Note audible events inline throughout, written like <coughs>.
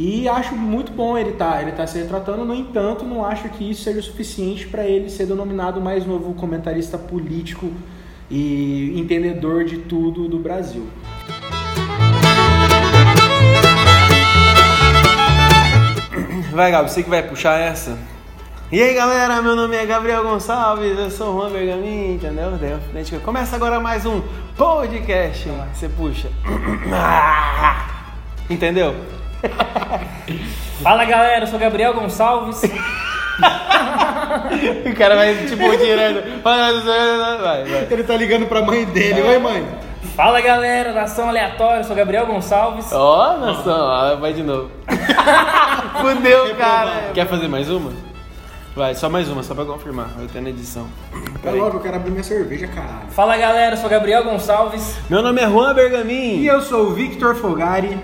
E acho muito bom ele estar tá, ele tá se retratando, no entanto, não acho que isso seja o suficiente para ele ser denominado mais novo comentarista político e entendedor de tudo do Brasil. Vai, Gabi, você que vai puxar essa? E aí galera, meu nome é Gabriel Gonçalves, eu sou o Juan Bergamin, entendeu? Começa agora mais um podcast. Você puxa. <coughs> Entendeu? <laughs> Fala galera, eu sou Gabriel Gonçalves. <laughs> o cara vai tipo tirando. Vai, vai. Ele tá ligando pra mãe dele. Oi, mãe. Fala galera, nação aleatória, eu sou Gabriel Gonçalves. Ó, oh, nação, vai de novo. <laughs> Fudeu, cara. Quer fazer mais uma? Vai, só mais uma, só pra confirmar. Eu tenho na edição. Pera logo, eu quero abrir minha cerveja, caralho. Fala galera, eu sou Gabriel Gonçalves. Meu nome é Juan Bergamin. E eu sou o Victor Fogari.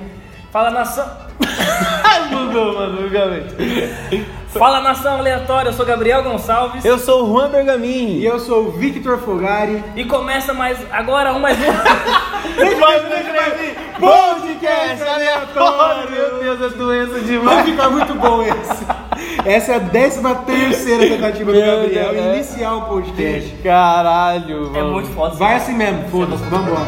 Fala nação. <laughs> Bugou, mano, bugamente. Fala nação aleatória, eu sou Gabriel Gonçalves. Eu sou o Juan Bergamin. E eu sou o Victor Fogari. E começa mais agora um mais um. <laughs> Podcast aleatório. Meu Deus, é doença demais. Vai ficar muito bom esse. Essa é a décima terceira tentativa do Gabriel Deus, é. iniciar o podcast. Caralho, mano. É muito foda. Vai assim mesmo, foda-se, vambora.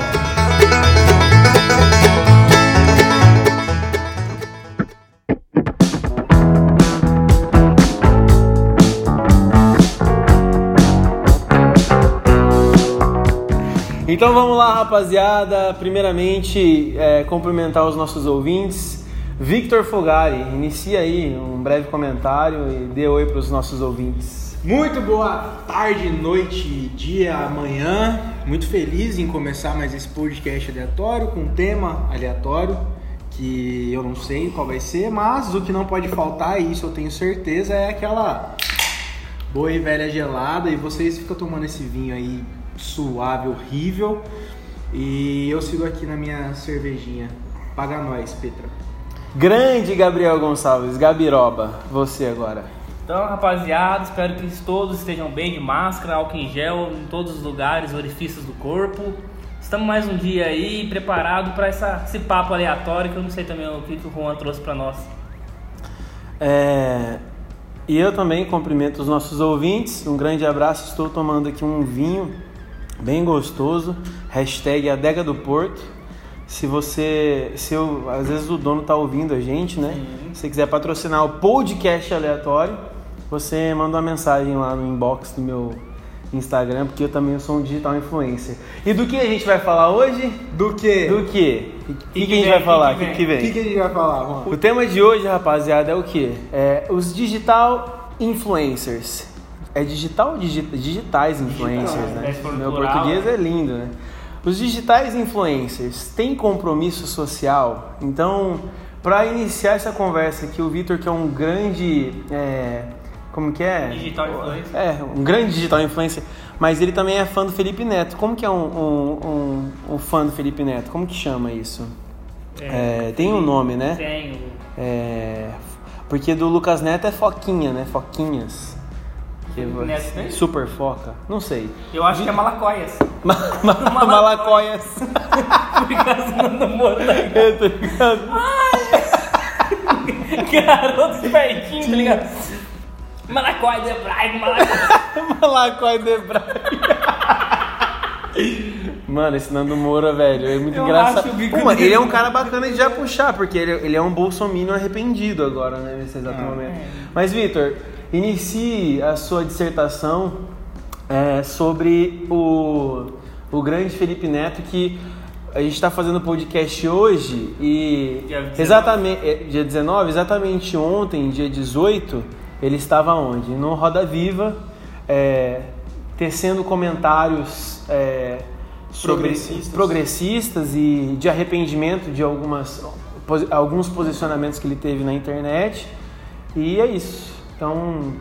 Então vamos lá, rapaziada. Primeiramente, é, cumprimentar os nossos ouvintes. Victor Fogari, inicia aí um breve comentário e dê oi para os nossos ouvintes. Muito boa tarde, noite, dia, amanhã. Muito feliz em começar mais esse podcast aleatório com um tema aleatório que eu não sei qual vai ser, mas o que não pode faltar, e isso eu tenho certeza, é aquela boa e velha gelada. E vocês ficam tomando esse vinho aí suave, horrível. E eu sigo aqui na minha cervejinha. Paga nós, Petra. Grande Gabriel Gonçalves, Gabiroba, você agora. Então, rapaziada, espero que todos estejam bem de máscara, álcool em gel em todos os lugares, orifícios do corpo. Estamos mais um dia aí preparado para esse papo aleatório que eu não sei também o que, que o Juan trouxe para nós. É, e eu também cumprimento os nossos ouvintes. Um grande abraço. Estou tomando aqui um vinho bem gostoso. Hashtag Adega do Porto. Se você, se eu, às vezes o dono tá ouvindo a gente, né? Sim. Se você quiser patrocinar o podcast aleatório, você manda uma mensagem lá no inbox do meu Instagram, porque eu também sou um digital influencer. E do que a gente vai falar hoje? Do que? Do que? O que, que, a gente vai falar? O que, que, vem? O que, que, a gente vai falar, Juan? O tema de hoje, rapaziada, é o que? É os digital influencers. É digital ou digi digitais influencers, digital, né? É Meu português né? é lindo, né? Os digitais influencers têm compromisso social? Então, para iniciar essa conversa aqui, o Vitor, que é um grande. É, como que é? Digital influencer. É, um grande digital influencer, mas ele também é fã do Felipe Neto. Como que é um, um, um, um fã do Felipe Neto? Como que chama isso? É, é, tem um nome, né? Tem. É, porque do Lucas Neto é Foquinha, né? Foquinhas. Neto Super foca? Não sei. Eu acho que é malacóias. Ma ma malacóias. Por causa do namoro Eu tô ligado. <laughs> Garoto espertinho, tá ligado? Malacói de Braga, Malacói. <laughs> Malacói de Braga. Mano, esse Nando Moura, velho, é muito eu engraçado. Pô, ele é um cara bacana de já puxar, porque ele, ele é um bolsominion arrependido agora, né, nesse exato ah, momento. É. Mas, Vitor, inicie a sua dissertação é, sobre o, o grande Felipe Neto que a gente está fazendo podcast hoje e dia exatamente é, dia 19, exatamente ontem, dia 18, ele estava onde? No Roda Viva, é, tecendo comentários é, progressistas. progressistas e de arrependimento de algumas, alguns posicionamentos que ele teve na internet. E é isso. Então,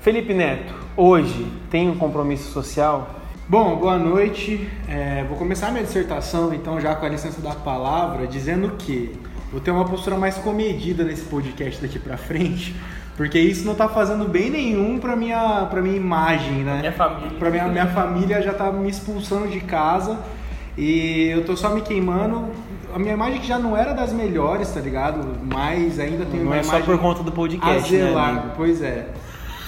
Felipe Neto, hoje tem um compromisso social? Bom, boa noite. É, vou começar minha dissertação, então, já com a licença da palavra, dizendo que vou ter uma postura mais comedida nesse podcast daqui para frente, porque isso não tá fazendo bem nenhum para minha para minha imagem, né? Minha família. Para minha minha família já tá me expulsando de casa e eu tô só me queimando a minha imagem que já não era das melhores, tá ligado? Mas ainda tem não uma é imagem. só por conta do podcast, a zelar. né, pois é.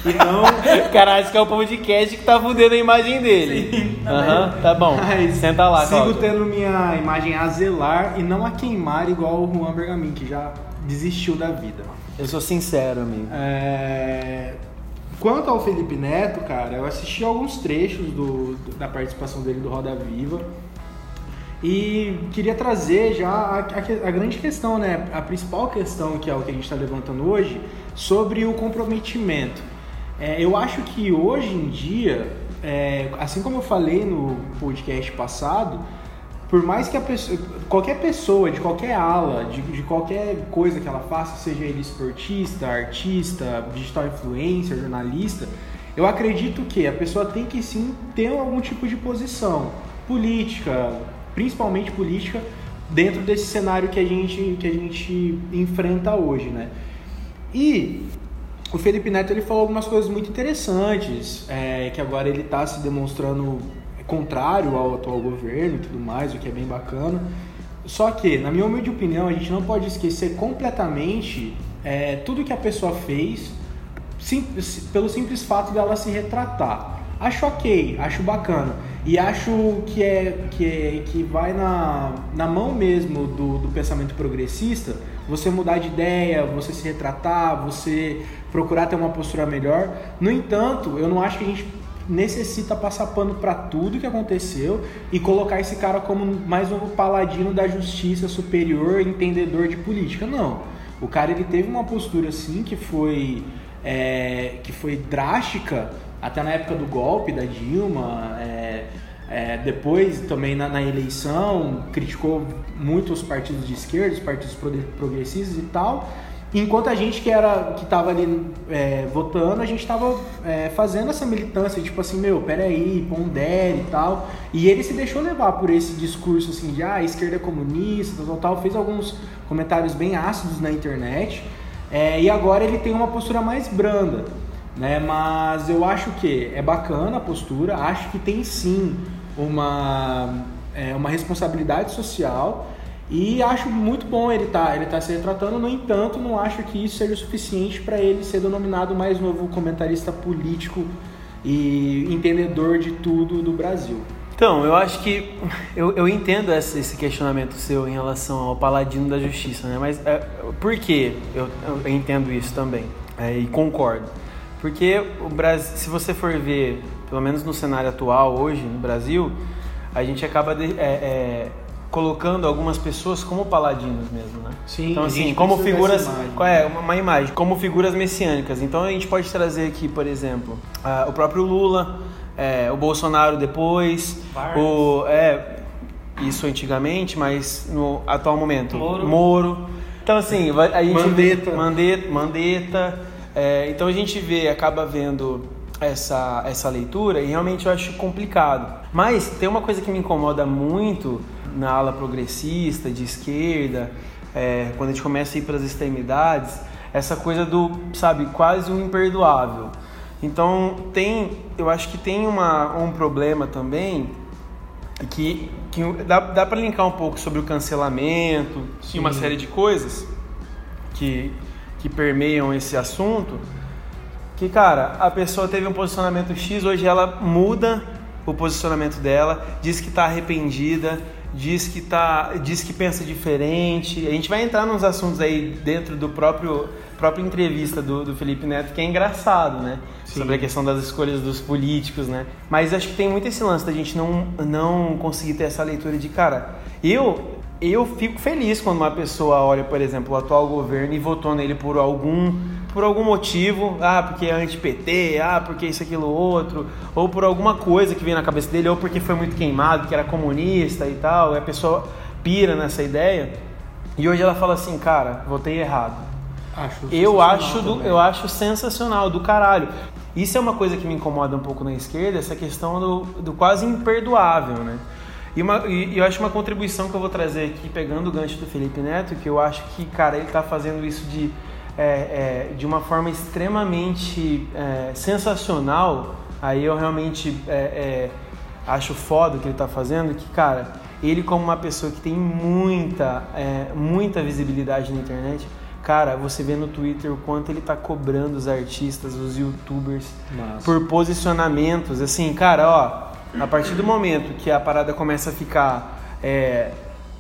Então. <laughs> Caralho, esse que é o podcast que tá fudendo a imagem dele. Aham, uhum, tá bom. Mas Senta lá, Sigo Cláudio. tendo minha imagem a zelar e não a queimar igual o Juan Bergamin, que já desistiu da vida. Eu sou sincero, amigo. É... Quanto ao Felipe Neto, cara, eu assisti alguns trechos do, do, da participação dele do Roda Viva e queria trazer já a, a, a, grande questão, né? A principal questão que é o que a gente está levantando hoje sobre o comprometimento. É, eu acho que hoje em dia, é, assim como eu falei no podcast passado, por mais que a pessoa, qualquer pessoa de qualquer ala, de, de qualquer coisa que ela faça, seja ele esportista, artista, digital influencer, jornalista, eu acredito que a pessoa tem que sim ter algum tipo de posição política, principalmente política, dentro desse cenário que a gente, que a gente enfrenta hoje, né? E o Felipe Neto ele falou algumas coisas muito interessantes, é, que agora ele está se demonstrando contrário ao atual governo e tudo mais, o que é bem bacana. Só que, na minha humilde opinião, a gente não pode esquecer completamente é, tudo que a pessoa fez sim, pelo simples fato dela se retratar. Acho ok, acho bacana. E acho que é que, é, que vai na, na mão mesmo do, do pensamento progressista você mudar de ideia, você se retratar, você procurar ter uma postura melhor. No entanto, eu não acho que a gente necessita passar pano para tudo que aconteceu e colocar esse cara como mais um paladino da justiça superior, entendedor de política. Não. O cara ele teve uma postura assim que foi é, que foi drástica até na época do golpe da Dilma. É, é, depois também na, na, eleição criticou muito os partidos de esquerda, os partidos progressistas e tal. Enquanto a gente que era que estava ali é, votando, a gente estava é, fazendo essa militância, tipo assim, meu, peraí, pondere e tal. E ele se deixou levar por esse discurso assim de ah, a esquerda é comunista, tal, tal, fez alguns comentários bem ácidos na internet. É, e agora ele tem uma postura mais branda, né? Mas eu acho que é bacana a postura, acho que tem sim uma, é, uma responsabilidade social e acho muito bom ele tá, ele tá se retratando, no entanto, não acho que isso seja o suficiente para ele ser denominado mais novo comentarista político e entendedor de tudo do Brasil. Então, eu acho que <laughs> eu, eu entendo esse, esse questionamento seu em relação ao paladino da justiça, né? Mas é, por que eu, eu, entendo isso também é, e concordo? Porque o Brasil, se você for ver, pelo menos no cenário atual hoje no Brasil, a gente acaba de, é, é colocando algumas pessoas como paladinos mesmo, né? Sim. Então assim, como figuras, é uma, uma, imagem, como figuras messiânicas. Então a gente pode trazer aqui, por exemplo, uh, o próprio Lula, é, o Bolsonaro depois, Vargas. o é isso antigamente, mas no atual momento, Moro. Moro. Então assim, a gente Mandetta, vê, Mandetta, Mandetta é, então a gente vê, acaba vendo essa, essa leitura e realmente eu acho complicado. Mas tem uma coisa que me incomoda muito na ala progressista, de esquerda, é, quando a gente começa a ir para as extremidades, essa coisa do, sabe, quase um imperdoável. Então tem, eu acho que tem uma, um problema também que, que dá, dá para linkar um pouco sobre o cancelamento Sim. e uma série de coisas que, que permeiam esse assunto. Que, cara, a pessoa teve um posicionamento X, hoje ela muda o posicionamento dela, diz que está arrependida, diz que tá, diz que pensa diferente. A gente vai entrar nos assuntos aí dentro do próprio própria entrevista do, do Felipe Neto, que é engraçado, né? Sim. Sobre a questão das escolhas dos políticos, né? Mas acho que tem muito esse lance da gente não, não conseguir ter essa leitura de, cara, eu eu fico feliz quando uma pessoa olha, por exemplo, o atual governo e votou nele por algum por algum motivo, ah, porque é anti-PT, ah, porque isso, aquilo, outro, ou por alguma coisa que vem na cabeça dele, ou porque foi muito queimado, que era comunista e tal, e a pessoa pira nessa ideia, e hoje ela fala assim, cara, votei errado. Acho eu acho, do, eu acho sensacional, do caralho. Isso é uma coisa que me incomoda um pouco na esquerda, essa questão do, do quase imperdoável, né? E, uma, e, eu acho uma contribuição que eu vou trazer aqui, pegando o gancho do Felipe Neto, que eu acho que, cara, ele tá fazendo isso de é, é, de uma forma extremamente é, sensacional, aí eu realmente é, é, acho foda o que ele está fazendo, que, cara, ele como uma pessoa que tem muita, é, muita visibilidade na internet, cara, você vê no Twitter o quanto ele tá cobrando os artistas, os youtubers, Nossa. por posicionamentos. Assim, cara, ó, a partir do momento que a parada começa a ficar é,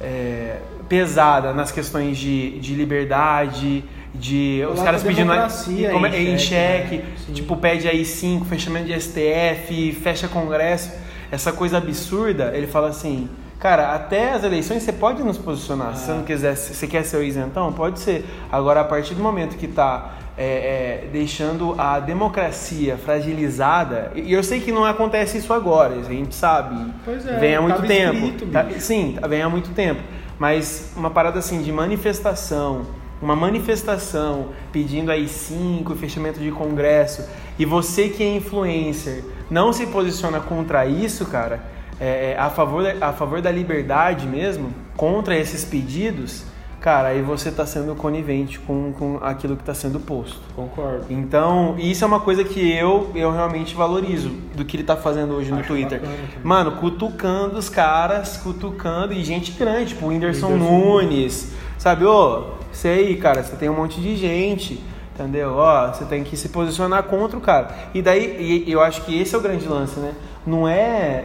é, pesada nas questões de, de liberdade, de os caras pedindo em, em xeque, né? tipo pede aí cinco, fechamento de STF, fecha Congresso, essa coisa absurda, ele fala assim, cara, até as eleições você pode nos posicionar, se você não quiser, se você quer ser o isentão, pode ser. Agora, a partir do momento que está é, é, deixando a democracia fragilizada, e eu sei que não acontece isso agora, a gente sabe, pois é, vem há muito tempo, escrito, tá, sim, vem há muito tempo, mas uma parada assim de manifestação, uma manifestação pedindo aí cinco, fechamento de congresso, e você que é influencer não se posiciona contra isso, cara, é, é a, favor, a favor da liberdade mesmo, contra esses pedidos, cara, aí você está sendo conivente com, com aquilo que está sendo posto. Concordo. Então, isso é uma coisa que eu, eu realmente valorizo do que ele está fazendo hoje no Acho Twitter. Mano, cutucando os caras, cutucando, e gente grande, tipo o Whindersson Nunes, sabe? Ô, sei, cara, você tem um monte de gente. Entendeu? Ó, você tem que se posicionar contra o cara. E daí, e eu acho que esse é o grande lance, né? Não é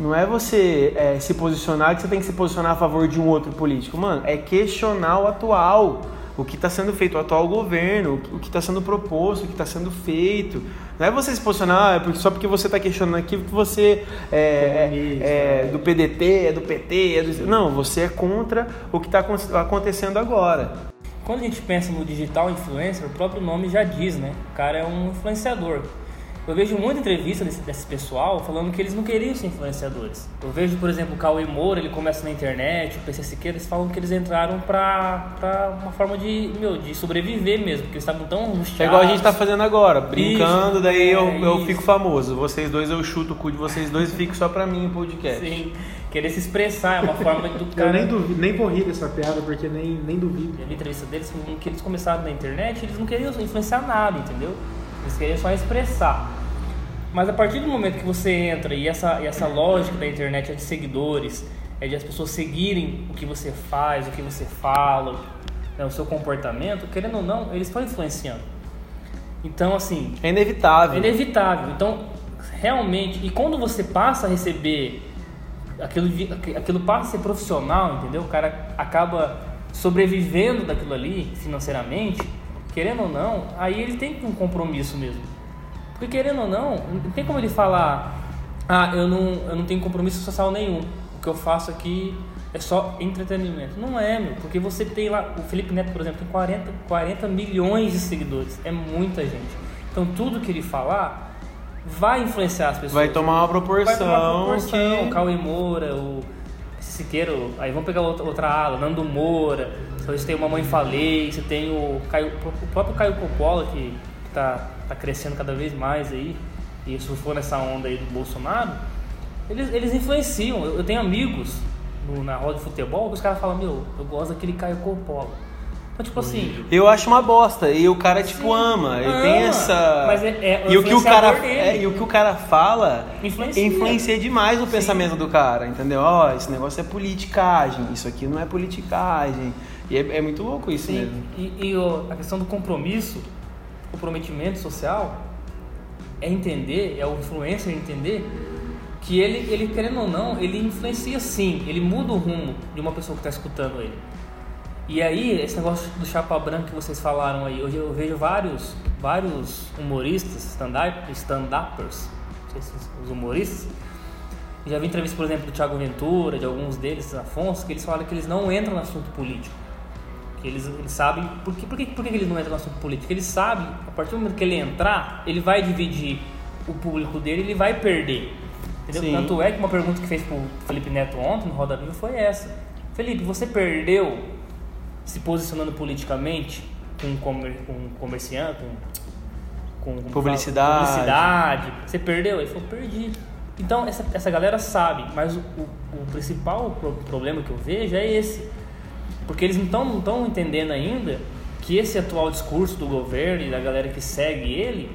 não é você é, se posicionar que você tem que se posicionar a favor de um outro político. Mano, é questionar o atual, o que está sendo feito, o atual governo, o que está sendo proposto, o que está sendo feito. Não é você se posicionar ah, porque, só porque você está questionando aquilo que você é, é, é, é do PDT, é do PT, é do... Não, você é contra o que está acontecendo agora. Quando a gente pensa no digital influencer, o próprio nome já diz, né? O cara é um influenciador. Eu vejo muita entrevista desse, desse pessoal falando que eles não queriam ser influenciadores. Eu vejo, por exemplo, o Cauê Moura, ele começa na internet, o PC Siqueira, eles falam que eles entraram pra, pra uma forma de, meu, de sobreviver mesmo, porque eles estavam tão angustiados. É igual a gente tá fazendo agora, brincando, isso, daí é, eu, eu fico famoso. Vocês dois, eu chuto o cu de vocês dois e fico só pra mim o podcast. Sim, querer se expressar, é uma forma do <laughs> cara... Eu nem, duvido, nem vou rir dessa piada, porque nem, nem duvido. Eu vi entrevista deles, que eles começaram na internet, eles não queriam influenciar nada, entendeu? Eles queriam só expressar. Mas a partir do momento que você entra e essa, e essa lógica da internet é de seguidores, é de as pessoas seguirem o que você faz, o que você fala, né, o seu comportamento, querendo ou não, eles estão influenciando. Então, assim. É inevitável. É inevitável. Então, realmente. E quando você passa a receber. Aquilo, aquilo passa a ser profissional, entendeu? O cara acaba sobrevivendo daquilo ali financeiramente, querendo ou não, aí ele tem um compromisso mesmo. Porque querendo ou não, não tem como ele falar, ah, eu não, eu não tenho compromisso social nenhum. O que eu faço aqui é só entretenimento. Não é, meu, porque você tem lá, o Felipe Neto, por exemplo, tem 40, 40 milhões de seguidores. É muita gente. Então tudo que ele falar vai influenciar as pessoas. Vai tomar uma proporção. Vai tomar uma proporção. Que... O Cauê Moura, o Siqueiro, aí vamos pegar outra, outra ala, Nando Moura, você tem o Mamãe Falei, você tem o, Caio, o próprio Caio Coppola, que tá está crescendo cada vez mais aí, e for nessa onda aí do Bolsonaro, eles, eles influenciam. Eu, eu tenho amigos no, na roda de futebol que os caras falam, meu, eu gosto daquele Caio Coppola. Então, tipo assim. Eu acho uma bosta. E o cara, tipo, sim, ama. Ele ama, tem essa. Mas é, é e, o que o cara, é, e o que o cara fala influencia, influencia demais o sim. pensamento do cara, entendeu? Ó, oh, esse negócio é politicagem, isso aqui não é politicagem. E é, é muito louco isso sim. mesmo. E, e a questão do compromisso comprometimento social é entender, é o influencer entender que ele, ele querendo ou não, ele influencia sim, ele muda o rumo de uma pessoa que está escutando ele. E aí, esse negócio do chapa branca que vocês falaram aí, hoje eu vejo vários, vários humoristas, stand-uppers, stand os humoristas, já vi entrevista, por exemplo, do Thiago Ventura, de alguns deles, Afonso, que eles falam que eles não entram no assunto político que eles, eles sabem. Por que, por, que, por que eles não entram no assunto político? Eles sabem, a partir do momento que ele entrar, ele vai dividir o público dele ele vai perder. Entendeu? Tanto é que uma pergunta que fez pro Felipe Neto ontem no Roda Viva foi essa. Felipe, você perdeu se posicionando politicamente com, comer, com comerciante, com, com publicidade. publicidade. Você perdeu? Ele falou, perdi. Então essa, essa galera sabe, mas o, o, o principal problema que eu vejo é esse porque eles não estão entendendo ainda que esse atual discurso do governo e da galera que segue ele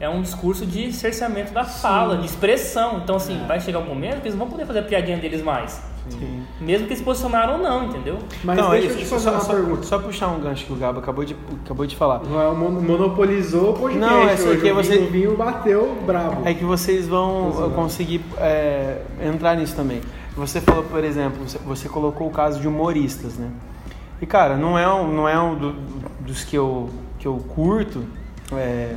é um discurso de cerceamento da fala, Sim. de expressão. Então, assim, é. vai chegar um momento que eles não vão poder fazer a piadinha deles mais. Sim. Mesmo que se posicionaram ou não, entendeu? Mas então, deixa eu te fazer só, uma só, pergunta. Só puxar um gancho que o Gabo acabou de, acabou de falar. Não, monopolizou o podcast. Não, é só que você... O vinho bateu brabo. É que vocês vão conseguir é, entrar nisso também. Você falou, por exemplo, você, colocou o caso de humoristas, né? E, cara, não é um, não é um do, dos que eu, que eu curto, é,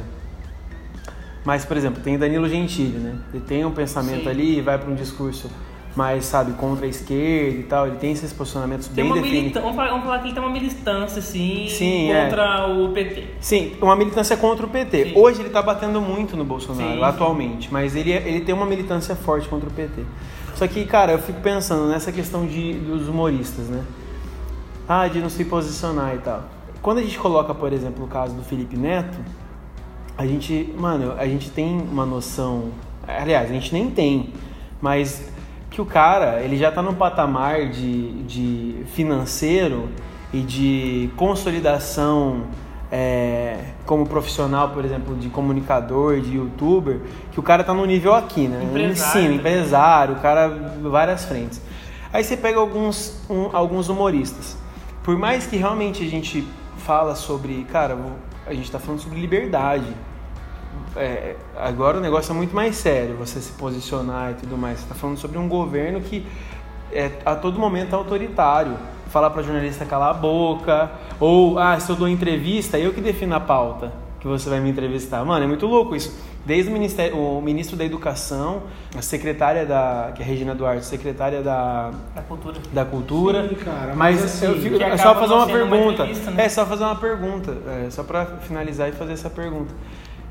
mas, por exemplo, tem Danilo Gentili, né? Ele tem um pensamento Sim. ali e vai para um discurso mais, sabe, contra a esquerda e tal. Ele tem esses posicionamentos tem bem definidos. Vamos falar, vamos falar que ele tem uma militância, assim, Sim, é. contra é. o PT. Sim, uma militância contra o PT. Sim. Hoje ele está batendo muito no Bolsonaro, atualmente. Mas ele, é, ele tem uma militância forte contra o PT. Só que, cara, eu fico pensando nessa questão de, dos humoristas, né? Ah, de não se posicionar e tal. Quando a gente coloca, por exemplo, o caso do Felipe Neto, a gente, mano, a gente tem uma noção, aliás, a gente nem tem, mas que o cara, ele já tá num patamar de, de financeiro e de consolidação é, como profissional, por exemplo, de comunicador, de youtuber, que o cara tá no nível aqui, né? Empresário, Ensino, empresário, o cara várias frentes. Aí você pega alguns, um, alguns humoristas. Por mais que realmente a gente fala sobre, cara, a gente tá falando sobre liberdade é, agora o negócio é muito mais sério, você se posicionar e tudo mais. Você está falando sobre um governo que é a todo momento autoritário. Falar para jornalista calar a boca, ou, ah, se eu dou entrevista, eu que defino a pauta que você vai me entrevistar. Mano, é muito louco isso. Desde o, ministério, o ministro da Educação, a secretária da, que é Regina Duarte, secretária da, da Cultura. Da cultura. Sim, cara, mas, mas assim, eu fico, é só fazer uma pergunta. Uma né? É só fazer uma pergunta. É só para finalizar e fazer essa pergunta.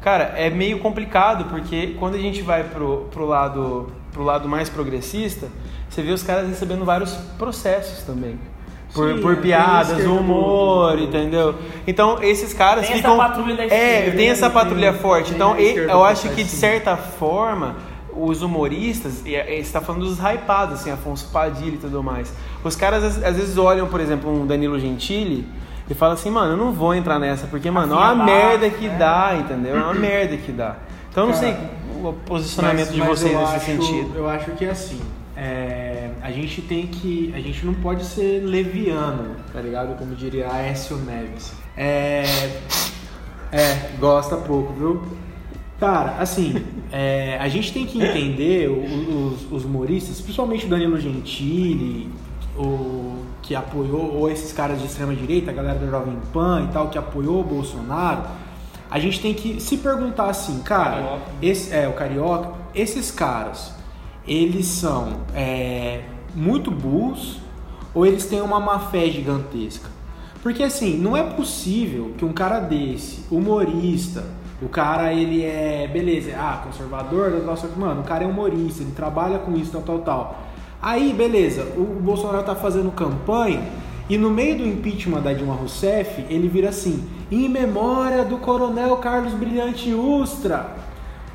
Cara, é meio complicado porque quando a gente vai pro, pro, lado, pro lado mais progressista, você vê os caras recebendo vários processos também. Por, Sim, por piadas, humor, entendeu? Então esses caras tem ficam. Essa patrulha da é, tem essa patrulha forte. Então eu acho que de certa forma os humoristas, e você está falando dos hypados, assim, Afonso Padilha e tudo mais. Os caras às vezes olham, por exemplo, um Danilo Gentili e fala assim, mano, eu não vou entrar nessa, porque, mano, é uma merda que né? dá, entendeu? É uma merda que dá. Então eu não sei o posicionamento mas, de vocês nesse acho, sentido. Eu acho que é assim. É, a gente tem que. A gente não pode ser leviano, tá ligado? Como diria Aécio Neves. É. É, gosta pouco, viu? Cara, assim, é, a gente tem que entender os, os humoristas, principalmente o Danilo Gentili, o que apoiou, ou esses caras de extrema direita, a galera do Jovem Pan e tal, que apoiou o Bolsonaro, a gente tem que se perguntar assim, cara, esse, é, o Carioca, esses caras, eles são é, muito burros ou eles têm uma má fé gigantesca? Porque assim, não é possível que um cara desse, humorista, o cara ele é, beleza, ah, conservador, nossa, mano, o cara é humorista, ele trabalha com isso, tal, tal, tal. Aí, beleza, o Bolsonaro tá fazendo campanha e no meio do impeachment da Dilma Rousseff, ele vira assim: em memória do coronel Carlos Brilhante Ustra.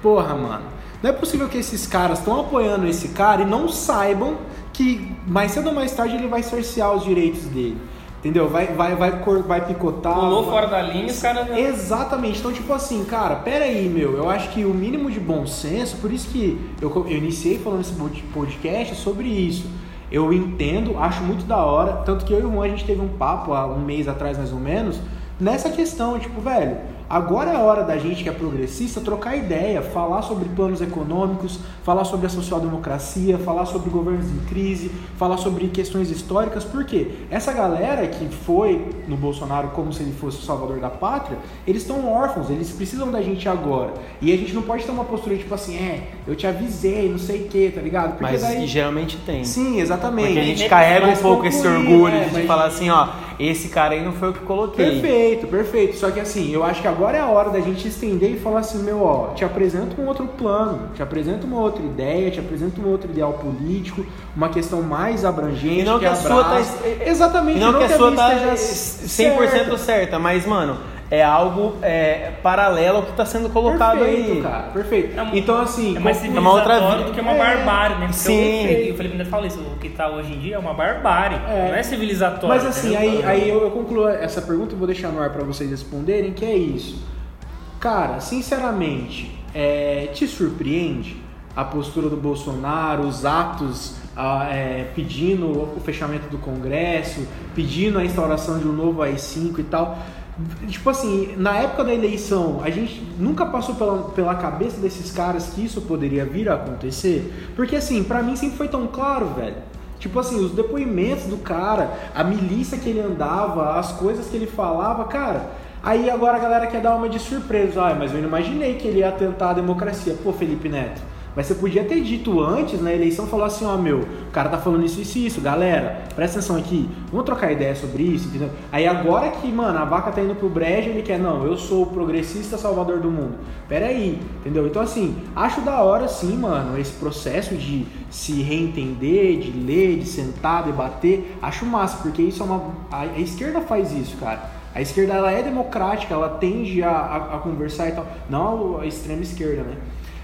Porra, mano. Não é possível que esses caras estão apoiando esse cara e não saibam que mais cedo ou mais tarde ele vai cercear os direitos dele. Entendeu? Vai, vai, vai, vai picotar. Pulou vai... fora da linha os caras. Exatamente. Então, tipo assim, cara, pera aí, meu. Eu acho que o mínimo de bom senso, por isso que eu, eu iniciei falando esse podcast sobre isso. Eu entendo, acho muito da hora. Tanto que eu e o Juan a gente teve um papo há um mês atrás, mais ou menos, nessa questão, tipo, velho Agora é a hora da gente que é progressista trocar ideia, falar sobre planos econômicos, falar sobre a social-democracia, falar sobre governos em crise, falar sobre questões históricas, porque essa galera que foi no Bolsonaro como se ele fosse o salvador da pátria, eles estão órfãos, eles precisam da gente agora. E a gente não pode ter uma postura tipo assim, é, eu te avisei, não sei o que, tá ligado? Porque mas daí... geralmente tem. Sim, exatamente. Porque a gente carrega um pouco esse orgulho né? de mas... falar assim, ó, esse cara aí não foi o que coloquei. Perfeito, perfeito. Só que assim, eu acho que agora é a hora da gente estender e falar assim, meu, ó, te apresento um outro plano, te apresento uma outra ideia, te apresento um outro ideal político, uma questão mais abrangente. E não que, que a sua tá... Exatamente, não, não que, que a sua tá 100% certa. certa, mas, mano, é algo é, paralelo ao que está sendo colocado perfeito, aí. cara, perfeito. É então, assim, é mais é uma outra vida do que uma é, barbárie, né? Sim. Eu, o Felipe ainda fala isso, o que está hoje em dia é uma barbárie, é. não é civilizatório. Mas assim, aí, aí eu, eu concluo essa pergunta e vou deixar no ar para vocês responderem, que é isso. Cara, sinceramente, é, te surpreende a postura do Bolsonaro, os atos ah, é, pedindo o fechamento do Congresso, pedindo a instauração de um novo AI-5 e tal. Tipo assim, na época da eleição, a gente nunca passou pela, pela cabeça desses caras que isso poderia vir a acontecer. Porque assim, para mim sempre foi tão claro, velho. Tipo assim, os depoimentos do cara, a milícia que ele andava, as coisas que ele falava, cara. Aí agora a galera quer dar uma de surpresa. Ah, mas eu não imaginei que ele ia tentar a democracia. Pô, Felipe Neto. Mas você podia ter dito antes na eleição, falou assim, ó, meu, o cara tá falando isso, isso isso, galera, presta atenção aqui, vamos trocar ideia sobre isso, entendeu? Aí agora que, mano, a vaca tá indo pro brejo, ele quer, não, eu sou o progressista salvador do mundo. Pera aí, entendeu? Então, assim, acho da hora, sim, mano, esse processo de se reentender, de ler, de sentar, debater, acho massa, porque isso é uma... A, esquerda faz isso, cara. A esquerda, ela é democrática, ela tende a, a, a conversar e tal, não a extrema esquerda, né?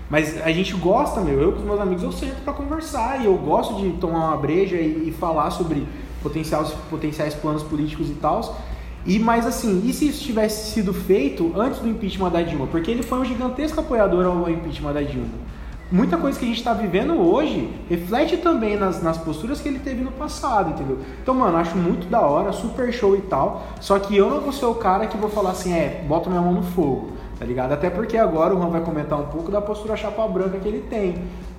Mas a gente gosta, meu. Eu com os meus amigos eu sento para conversar e eu gosto de tomar uma breja e, e falar sobre potenciais, potenciais planos políticos e tal. E mais assim, e se isso tivesse sido feito antes do impeachment da Dilma? Porque ele foi um gigantesco apoiador ao impeachment da Dilma. Muita coisa que a gente está vivendo hoje reflete também nas, nas posturas que ele teve no passado, entendeu? Então, mano, acho muito da hora, super show e tal. Só que eu não vou ser o cara que vou falar assim, é, bota minha mão no fogo tá ligado? Até porque agora o Juan vai comentar um pouco da postura chapa branca que ele tem.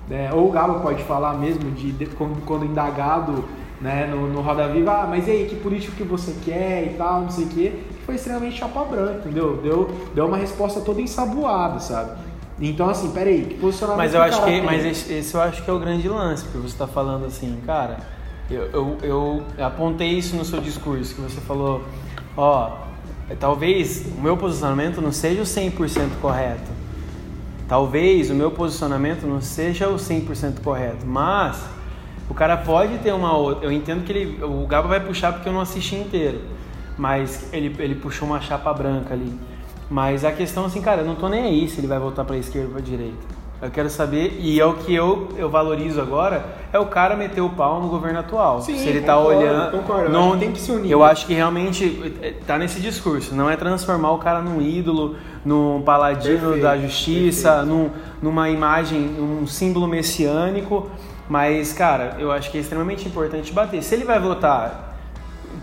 Né? Ou o Galo pode falar mesmo de, de quando, quando, indagado né, no, no Roda Viva, ah, mas e aí, que político que você quer e tal, não sei o quê, que foi extremamente chapa branca, entendeu? Deu, deu uma resposta toda ensaboada, sabe? Então, assim, peraí, que posicionamento Mas eu acho que, mas esse, esse, eu acho que é o grande lance, porque você está falando assim, cara, eu, eu, eu apontei isso no seu discurso, que você falou, ó, Talvez o meu posicionamento não seja o 100% correto. Talvez o meu posicionamento não seja o 100% correto, mas o cara pode ter uma outra. Eu entendo que ele, o Gabo vai puxar porque eu não assisti inteiro, mas ele, ele puxou uma chapa branca ali. Mas a questão assim, cara, eu não tô nem aí se ele vai voltar para esquerda ou para direita. Eu quero saber, e é o que eu, eu valorizo agora, é o cara meter o pau no governo atual. Sim, Se ele tá concordo, tá olhando. Concordo, não, tem que se unir. Eu acho que realmente é, tá nesse discurso. Não é transformar o cara num ídolo, num paladino perfeito, da justiça, num, numa imagem, um símbolo messiânico. Mas, cara, eu acho que é extremamente importante bater. Se ele vai votar,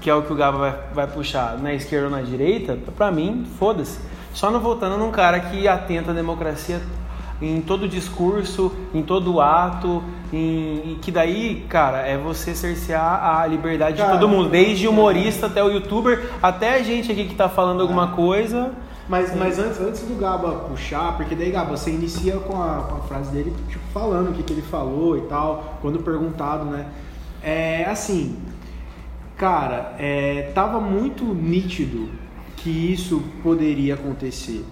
que é o que o Gaba vai, vai puxar, na esquerda ou na direita, pra mim, foda-se. Só não votando num cara que atenta à democracia em todo discurso, em todo ato, em, e que daí, cara, é você cercear a liberdade cara, de todo mundo, desde humorista até o youtuber, até a gente aqui que tá falando alguma coisa. Mas, mas antes, antes do Gaba puxar, porque daí, Gaba, você inicia com a, com a frase dele, tipo, falando o que, que ele falou e tal, quando perguntado, né? É assim, cara, é, tava muito nítido que isso poderia acontecer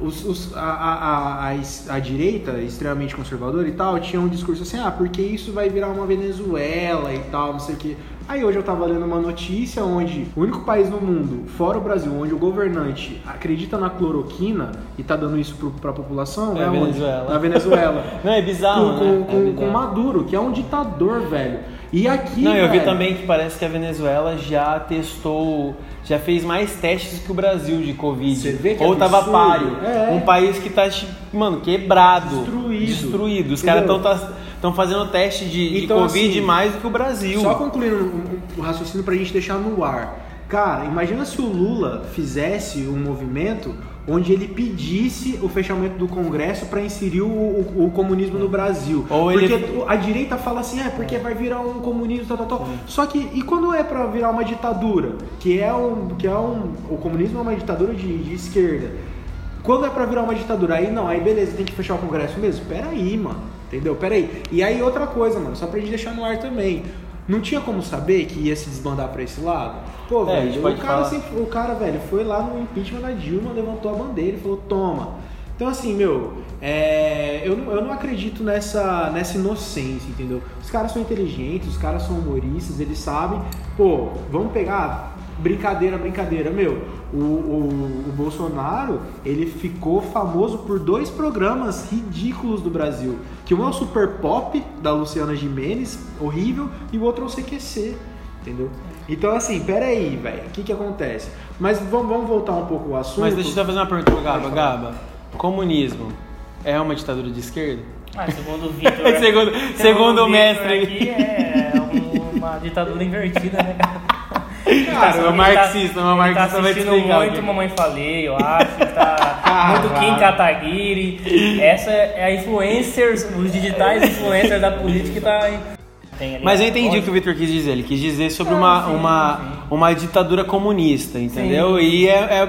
os, os, a, a, a, a, direita, extremamente conservadora e tal, tinha um discurso assim, ah, porque isso vai virar uma Venezuela e tal, não sei o que. Aí hoje eu tava lendo uma notícia onde o único país no mundo, fora o Brasil, onde o governante acredita na cloroquina e tá dando isso pro, pra população é, é Venezuela. Onde? Na Venezuela. <laughs> não, é bizarro, com, né? Com, é bizarro. com Maduro, que é um ditador, velho. E aqui. Não, eu vi também que parece que a Venezuela já testou, já fez mais testes que o Brasil de Covid. Você vê que Ou é tava páreo. É. Um país que tá, mano, quebrado. Destruído. Destruído. Os caras estão tá, fazendo teste de, então, de Covid assim, mais do que o Brasil. Só concluindo o um, um raciocínio pra gente deixar no ar. Cara, imagina se o Lula fizesse um movimento onde ele pedisse o fechamento do Congresso para inserir o, o, o, comunismo no Brasil. Ou porque ele... a direita fala assim, é porque vai virar um comunismo, tal, tal, tal. Só que, e quando é para virar uma ditadura? Que é um. Que é um o comunismo é uma ditadura de, de esquerda. Quando é para virar uma ditadura, aí não, aí beleza, tem que fechar o Congresso mesmo? Pera aí, mano. Entendeu? Pera aí. E aí outra coisa, mano, só pra gente deixar no ar também. Não tinha como saber que ia se desbandar para esse lado? Pô, é, velho, o cara, sempre, o cara, velho, foi lá no impeachment da Dilma, levantou a bandeira e falou, toma. Então, assim, meu, é, eu, não, eu não acredito nessa, nessa inocência, entendeu? Os caras são inteligentes, os caras são humoristas, eles sabem, pô, vamos pegar, brincadeira, brincadeira, meu. O, o, o, Bolsonaro, ele ficou famoso por dois programas ridículos do Brasil. Que um é o Super Pop, da Luciana Jimenez, horrível, e o outro é o CQC, entendeu? Então, assim, peraí, velho, o que que acontece? Mas vamos, vamos voltar um pouco ao assunto. Mas deixa eu só fazer uma pergunta pro Gaba. Gaba, comunismo é uma ditadura de esquerda? Ah, segundo o <laughs> Vitor. segundo, segundo, segundo o mestre. Aqui é uma ditadura invertida, né, cara? <laughs> Cara, tá, é marxista, uma marxista tá vai te explicar. muito aqui. Mamãe Falei, eu acho. Tá ah, muito Kim Kataguiri. Essa é a influencers, os digitais influencers da política que tá mas eu entendi o que o Victor quis dizer. Ele quis dizer sobre não, uma, sim, uma, sim. uma ditadura comunista, entendeu? Sim. E é,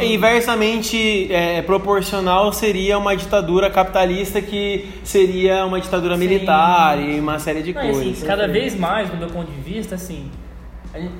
é inversamente é, proporcional seria uma ditadura capitalista que seria uma ditadura militar e uma série de não, coisas. Assim, cada vez mais, do meu ponto de vista, assim,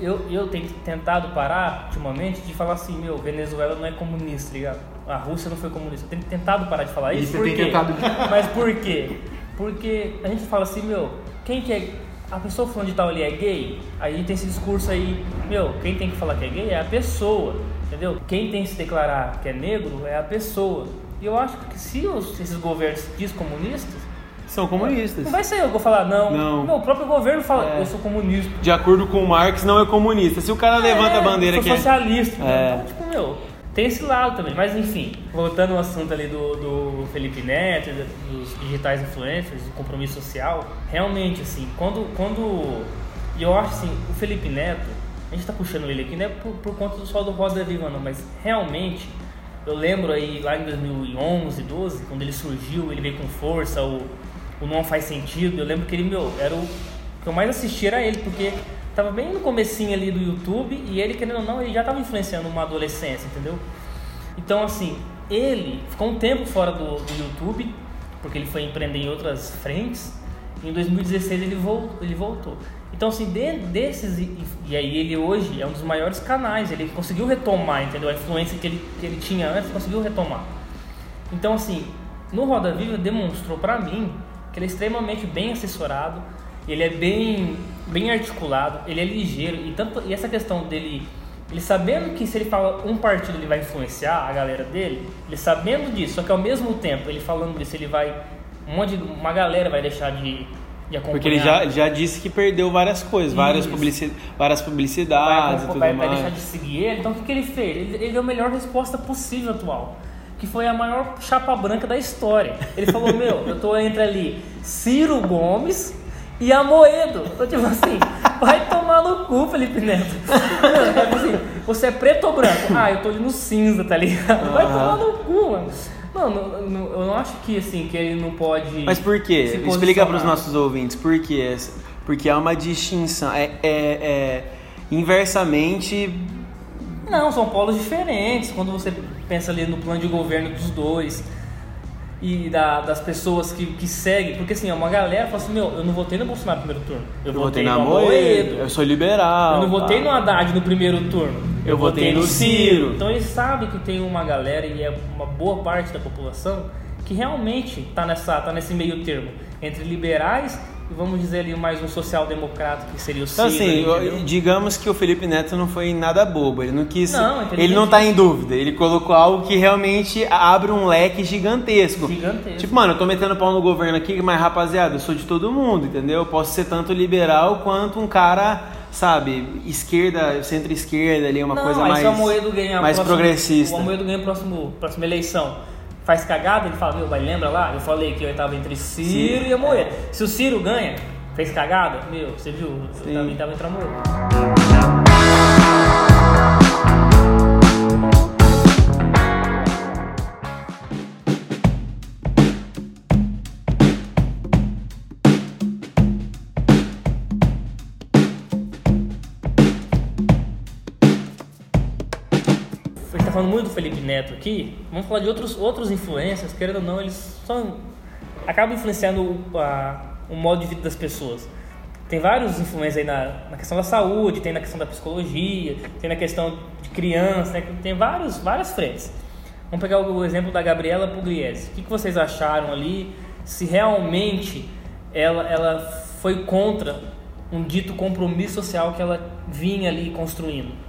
eu, eu tenho tentado parar ultimamente de falar assim, meu, Venezuela não é comunista, ligado? A Rússia não foi comunista. Eu tenho tentado parar de falar isso. Você tem tentado. <laughs> Mas por quê? Porque a gente fala assim, meu, quem que é. A pessoa falando de tal ali é gay, aí tem esse discurso aí, meu, quem tem que falar que é gay é a pessoa, entendeu? Quem tem que se declarar que é negro é a pessoa. E eu acho que se os, esses governos diz comunistas, são comunistas. Não vai ser eu que vou falar, não. Não. não o próprio governo fala, é. eu sou comunista. De acordo com Marx, não é comunista. Se o cara é, levanta a bandeira que é. socialista. É. Então, tipo, meu, tem esse lado também. Mas enfim, voltando ao assunto ali do, do Felipe Neto, dos digitais influencers, do compromisso social, realmente, assim, quando. quando e eu acho assim, o Felipe Neto, a gente tá puxando ele aqui, não é por, por conta do só do Roda Viva, não, mas realmente. Eu lembro aí lá em 2011, 12, quando ele surgiu, ele veio com força, o, o Não Faz Sentido. Eu lembro que ele, meu, era o que eu mais assistia era ele, porque tava bem no comecinho ali do YouTube e ele, querendo ou não, ele já estava influenciando uma adolescência, entendeu? Então, assim, ele ficou um tempo fora do, do YouTube, porque ele foi empreender em outras frentes. Em 2016 ele voltou. Ele voltou. Então, assim, de, desses. E, e, aí ele hoje é um dos maiores canais. Ele conseguiu retomar, entendeu? A influência que ele, que ele tinha antes, conseguiu retomar. Então, assim, no Roda Viva demonstrou para mim ele é extremamente bem assessorado ele é bem, bem articulado, ele é ligeiro e tanto e essa questão dele ele sabendo que se ele fala um partido ele vai influenciar a galera dele, ele sabendo disso, só que ao mesmo tempo ele falando disso ele vai um monte de, uma galera vai deixar de. Porque ele já, já disse que perdeu várias coisas, várias, publici, várias publicidades vai, vai, vai, deixar de seguir ele. Então o que, que ele fez? Ele, ele deu a melhor resposta possível atual que foi a maior chapa branca da história. Ele falou: Meu, eu tô entre ali Ciro Gomes e Amoedo. Então, tipo assim, vai tomar no cu, Felipe Neto. tipo assim, você é preto ou branco? Ah, eu tô ali no cinza, tá ligado? Vai tomar no cu, mano. Não, não, não, eu não acho que assim, que ele não pode. Mas por quê? Explica para os nossos ouvintes por quê? Porque há uma distinção. É, é, é inversamente. Não, são polos diferentes. Quando você pensa ali no plano de governo dos dois e da, das pessoas que, que seguem, porque assim, uma galera fala assim, meu, eu não votei no Bolsonaro no primeiro turno. Eu, eu votei, votei no Amoedo. Eu sou liberal. Eu não tá. votei no Haddad no primeiro turno. Eu, eu votei, votei no Ciro. Ciro. Então eles sabem que tem uma galera e é uma boa parte da população que realmente está nessa, tá nesse meio termo entre liberais vamos dizer ali mais um social-democrata que seria o então, Ciro. Então assim, digamos que o Felipe Neto não foi nada bobo, ele não quis, não, ele não está em dúvida, ele colocou algo que realmente abre um leque gigantesco. Gigantesco. Tipo, mano, eu tô metendo pau no governo aqui, mas rapaziada, eu sou de todo mundo, entendeu? Eu posso ser tanto liberal quanto um cara sabe, esquerda, centro-esquerda ali, uma não, coisa mais, mais próximo, progressista. O Amoedo ganha a próxima, próxima eleição faz cagada, ele fala, meu, mas lembra lá? Eu falei que eu estava entre Ciro e Amoedo. É. Se o Ciro ganha, fez cagada, meu, você viu? Sim. Eu também estava entre Amoedo. Falando muito do Felipe Neto aqui, vamos falar de outros, outros influencers, querendo ou não, eles acabam influenciando o, a, o modo de vida das pessoas. Tem vários influencers aí na, na questão da saúde, tem na questão da psicologia, tem na questão de criança, né? tem vários, várias frentes. Vamos pegar o exemplo da Gabriela Pugliese. O que, que vocês acharam ali? Se realmente ela, ela foi contra um dito compromisso social que ela vinha ali construindo?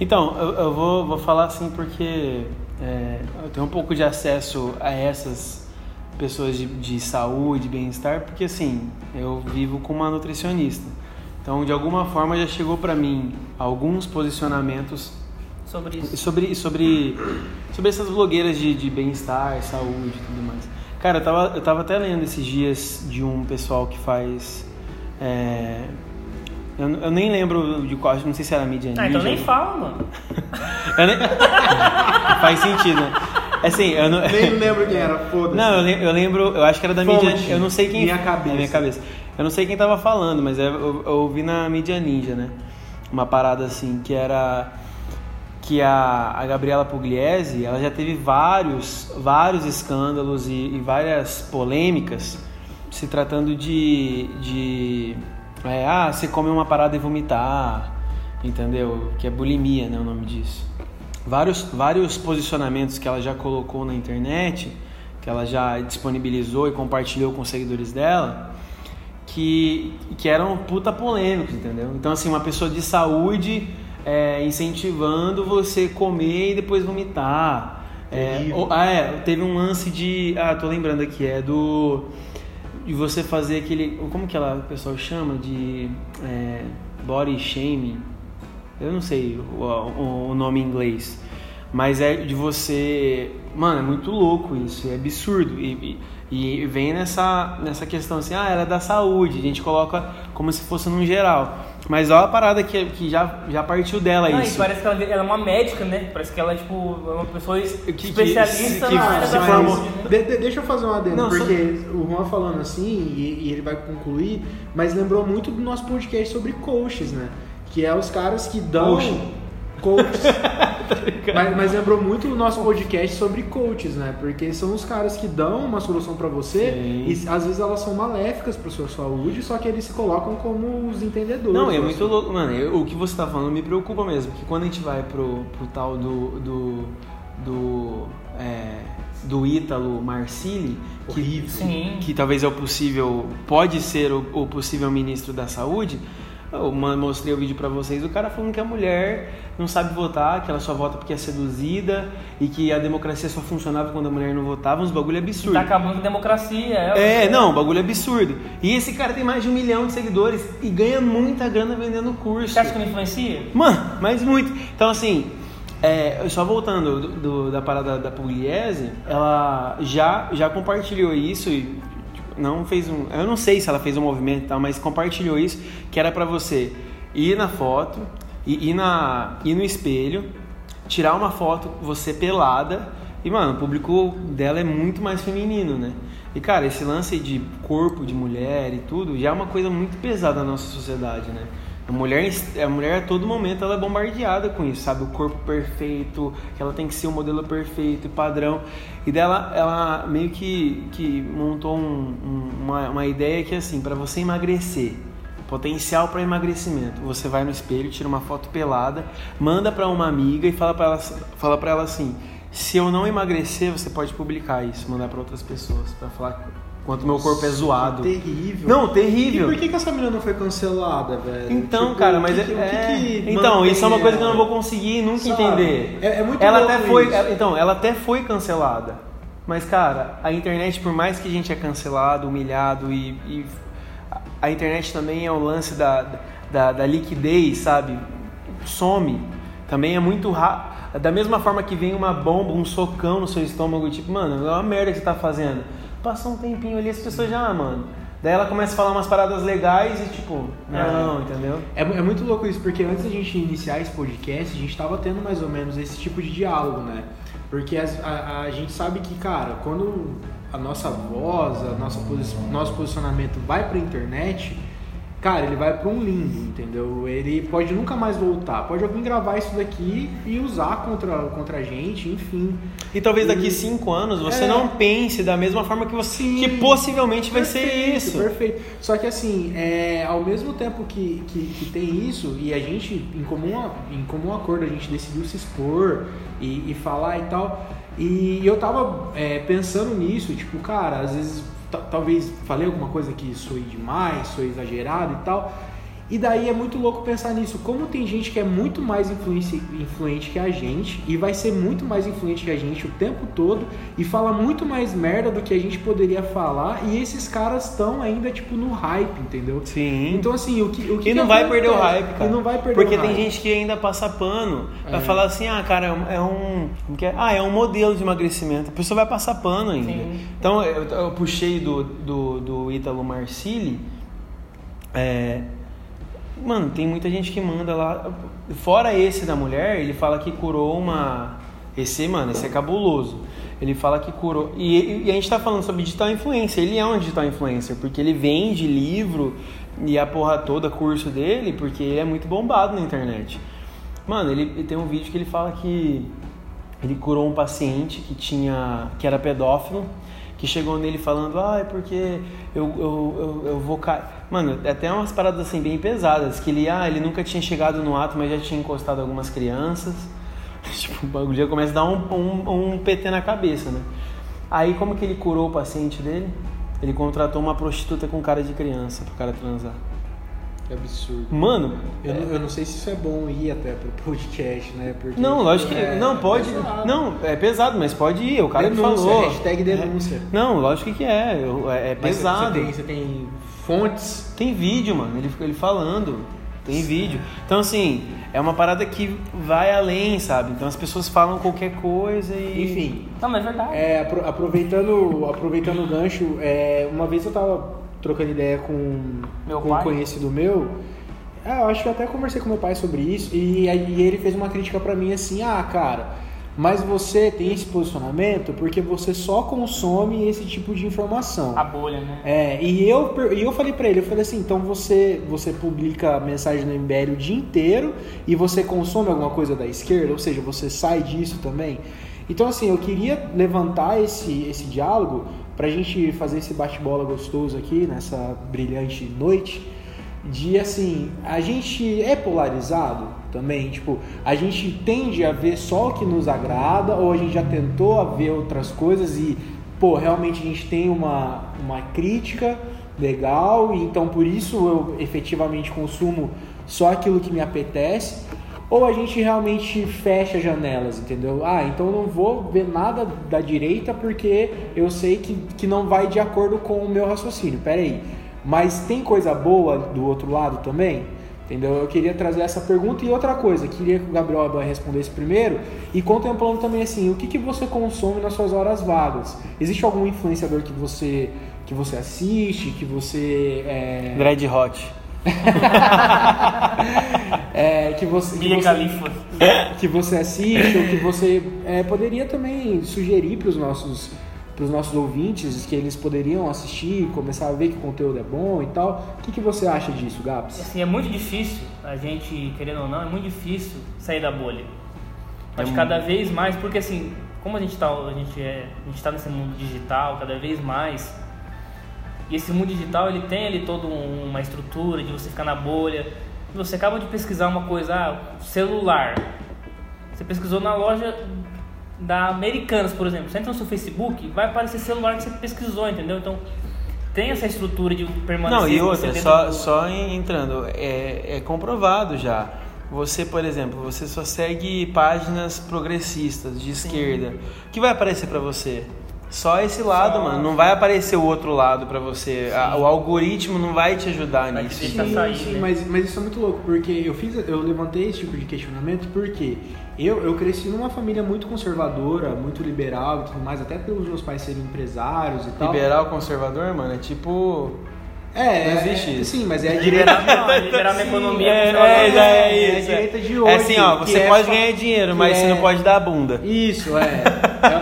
Então, eu, eu vou, vou falar assim porque é, eu tenho um pouco de acesso a essas pessoas de, de saúde, bem-estar, porque assim, eu vivo com uma nutricionista. Então, de alguma forma, já chegou para mim alguns posicionamentos sobre isso. Sobre, sobre, sobre essas blogueiras de, de bem-estar, saúde e tudo mais. Cara, eu tava, eu tava até lendo esses dias de um pessoal que faz. É, eu, eu, nem lembro de qual, não sei se era mídia Ah, então nem fala, mano. <laughs> nem... <laughs> Faz sentido, né? Assim, eu não... Nem <laughs> lembro quem era, foda-se. Não, eu, lembro, eu acho que era da Fonte, mídia. Eu não sei quem. Minha cabeça. minha cabeça. Eu não sei quem tava falando, mas eu, eu, eu ouvi na mídia ninja, né? Uma parada assim, que era que a, a Gabriela Pugliese ela já teve vários, vários escândalos e, e várias polêmicas se tratando de, de é, ah, você come uma parada e vomitar, entendeu? Que é bulimia, né, o nome disso. Vários, vários posicionamentos que ela já colocou na internet, que ela já disponibilizou e compartilhou com os seguidores dela, que, que eram puta polêmicos, entendeu? Então, assim, uma pessoa de saúde é, incentivando você comer e depois vomitar. É, ou, ah, é, teve um lance de. Ah, tô lembrando aqui, é do. De você fazer aquele. Como que ela, o pessoal chama? De. É, body shaming. Eu não sei o, o, o nome em inglês. Mas é de você. Mano, é muito louco isso, é absurdo. E, e, e, vem nessa, nessa questão assim, ah, ela é da saúde, a gente coloca como se fosse num geral. Mas olha a parada que, que já, já partiu dela Não, isso. parece que ela, ela, é uma médica, né? Parece que ela é tipo uma pessoa que, especialista que, na área da formou. De, de, deixa eu fazer uma adendo, Não, porque só... o Juan falando assim, e, e, ele vai concluir, mas lembrou muito do nosso podcast sobre coaches, né? Que é os caras que dão. Coach. Coaches. <laughs> mas, mas, lembrou muito do nosso podcast sobre coaches, né? Porque são os caras que dão uma solução para você Sim. e às vezes elas são maléficas para sua saúde, só que eles se colocam como os entendedores. Não, é muito louco, mano. Eu, o que você tá falando me preocupa mesmo, porque quando a gente vai pro, pro tal do do do, é, do Ítalo Marcilli, que, que talvez é o possível, pode ser o, o possível ministro da saúde, eu mostrei o vídeo para vocês, o cara falando que a mulher não sabe votar, que ela só vota porque é seduzida e que a democracia só funcionava quando a mulher não votava, uns bagulho absurdo. Tá acabando a democracia, é. É, não, bagulho absurdo. E esse cara tem mais de um milhão de seguidores e ganha muita grana vendendo curso. Você acha que não influencia? Mano, mas muito. Então assim, é, só voltando do, do, da parada da Pugliese, ela já, já compartilhou isso e não fez um. Eu não sei se ela fez um movimento e tal, mas compartilhou isso, que era para você ir na foto, ir, ir, na, ir no espelho, tirar uma foto, você pelada. E, mano, o público dela é muito mais feminino, né? E, cara, esse lance de corpo de mulher e tudo já é uma coisa muito pesada na nossa sociedade, né? A mulher, a mulher a todo momento ela é bombardeada com isso, sabe? O corpo perfeito, que ela tem que ser o um modelo perfeito e padrão. E dela, ela meio que, que montou um, um, uma, uma ideia que assim, para você emagrecer, potencial para emagrecimento, você vai no espelho, tira uma foto pelada, manda para uma amiga e fala para ela, fala para ela assim: se eu não emagrecer, você pode publicar isso, mandar para outras pessoas, para falar Quanto meu corpo é zoado. Terrível. Não, terrível. E por que, que essa menina não foi cancelada, velho? Então, tipo, cara, mas que, é. Que que então, isso é uma coisa que eu não vou conseguir nunca Sabe? entender. É, é muito ela até foi, isso. Então, ela até foi cancelada. Mas, cara, a internet, por mais que a gente é cancelado, humilhado e, e a internet também é o lance da, da, da liquidez, sabe? Some. Também é muito rápido. Da mesma forma que vem uma bomba, um socão no seu estômago, tipo, mano, é uma merda que você tá fazendo Passou um tempinho ali, as pessoas já, ah, mano. Daí ela começa a falar umas paradas legais e tipo, não, é. entendeu? É, é, muito louco isso, porque antes da gente iniciar esse podcast, a gente tava tendo mais ou menos esse tipo de diálogo, né? Porque a, a, a gente sabe que, cara, quando a nossa voz, a nossa nosso posicionamento vai pra internet, cara, ele vai para um limbo, entendeu? Ele pode nunca mais voltar. Pode alguém gravar isso daqui e usar contra, contra a gente, enfim. E talvez daqui e... cinco anos você é... não pense da mesma forma que você. Sim. Que possivelmente vai perfeito, ser isso. Perfeito. Só que assim, é, ao mesmo tempo que, que, que, tem isso, e a gente, em comum, em comum acordo, a gente decidiu se expor e, e falar e tal. E eu tava é, pensando nisso, tipo, cara, às vezes talvez falei alguma coisa que sou demais, sou exagerado e tal. E daí é muito louco pensar nisso. Como tem gente que é muito mais influente, influente que a gente e vai ser muito mais influente que a gente o tempo todo e fala muito mais merda do que a gente poderia falar e esses caras estão ainda tipo no hype, entendeu? Sim. Então assim, o que o que E não vai perder o acontece? hype, cara. E não vai perder Porque o tem hype. gente que ainda passa pano. Vai É. falar assim, ah, cara, é um- é um. como que é? Ah, é um modelo de emagrecimento. A pessoa vai passar pano ainda. Sim. Então eu, eu puxei do, do, do Ítalo Marcilli. É, Mano, tem muita gente que manda lá. Fora esse da mulher, ele fala que curou uma. Esse, mano, esse é cabuloso. Ele fala que curou. E, e a gente tá falando sobre digital influencer. Ele é um digital influencer, porque ele vende livro e a porra toda, curso dele, porque ele é muito bombado na internet. Mano, ele, ele tem um vídeo que ele fala que ele curou um paciente que tinha. que era pedófilo, que chegou nele falando, ah, é porque eu, eu, eu, eu vou cair. Mano, é até umas paradas assim bem pesadas, que ele, ah, ele nunca tinha chegado no ato, mas já tinha encostado algumas crianças. <laughs> tipo, o bagulho já começa a dar um, um, um PT na cabeça, né? Aí como que ele curou o paciente dele? Ele contratou uma prostituta com cara de criança pro cara transar. Que absurdo. Mano, Eu, não, eu não sei se isso é bom ir até pro podcast, né? Porque, não, lógico que. é, não, pode. pesado. Não, é pesado, mas pode ir. O cara que denúncia, falou. hashtag denúncia. Não, lógico que é. É, é pesado. Você tem, você tem fontes. Tem vídeo, mano. Ele, ele falando. Tem vídeo. Então, assim, é uma parada que vai além, sabe? Então as pessoas falam qualquer coisa e. Enfim, Não, mas é verdade. é, apro- aproveitando, aproveitando o gancho, é, uma vez eu tava trocando ideia com, Meu com pai? um conhecido meu. É, eu acho que eu até conversei com meu pai sobre isso e, aí- e ele fez uma crítica pra mim assim: ah, cara, mas você tem esse posicionamento porque você só consome esse tipo de informação. A bolha, né? É, e eu, e eu falei pra ele, eu falei assim, então você, você publica mensagem no MBL o dia inteiro e você consome alguma coisa da esquerda, ou seja, você sai disso também. Então assim, eu queria levantar esse, esse diálogo pra gente fazer esse bate-bola gostoso aqui nessa brilhante noite. De assim, a gente é polarizado também, tipo, a gente tende a ver só o que nos agrada ou a gente já tentou a ver outras coisas e pô, realmente a gente tem uma, uma crítica legal, e então por isso eu efetivamente consumo só aquilo que me apetece, ou a gente realmente fecha janelas, entendeu? Ah, então eu não vou ver nada da direita porque eu sei que, que não vai de acordo com o meu raciocínio. Pera aí, mas tem coisa boa do outro lado também? Entendeu? Eu queria trazer essa pergunta e outra coisa, queria que o Gabriel Aban respondesse primeiro e contemplando também assim, o que, que você consome nas suas horas vagas? Existe algum influenciador que você que você assiste, que você é, Dread Hot. <laughs> é, que você que você, que você assiste ou que você é, poderia também sugerir para os nossos para os nossos ouvintes que eles poderiam assistir, começar a ver que o conteúdo é bom e tal. O que, que você acha disso, Gabs? Assim, é muito difícil, a gente, querendo ou não, é muito difícil sair da bolha. Acho É cada vez mais, porque assim, como a gente tá, a gente é, a gente tá nesse mundo digital, cada vez mais, e esse mundo digital ele tem ali toda um- uma estrutura de você ficar na bolha. Você acaba de pesquisar uma coisa, ah, celular. Você pesquisou na loja da Americanas, por exemplo. Você entra no seu Facebook, vai aparecer celular que você pesquisou, entendeu? Então tem essa estrutura de permanecer. Não, e outra, só, do- só em- entrando, é, é comprovado já. Você, por exemplo, você só segue páginas progressistas, de esquerda. O que vai aparecer pra você? Só esse lado, mano. Não vai aparecer o outro lado pra você. A- o algoritmo não vai te ajudar Vai te nisso. deixar Sim, sair, sim, né? mas, mas isso é muito louco, porque eu fiz, eu levantei esse tipo de questionamento porque eu, eu cresci numa família muito conservadora, muito liberal e tudo mais, até pelos meus pais serem empresários e tal. Liberal conservador, mano, é tipo. É, Não existe é, isso. Sim, mas é a direita. Liberar, não, liberar minha economia. É, é, já é é a isso. direita de É hoje, assim, ó, você é pode fa- ganhar dinheiro, mas você é- não pode dar a bunda. Isso, é.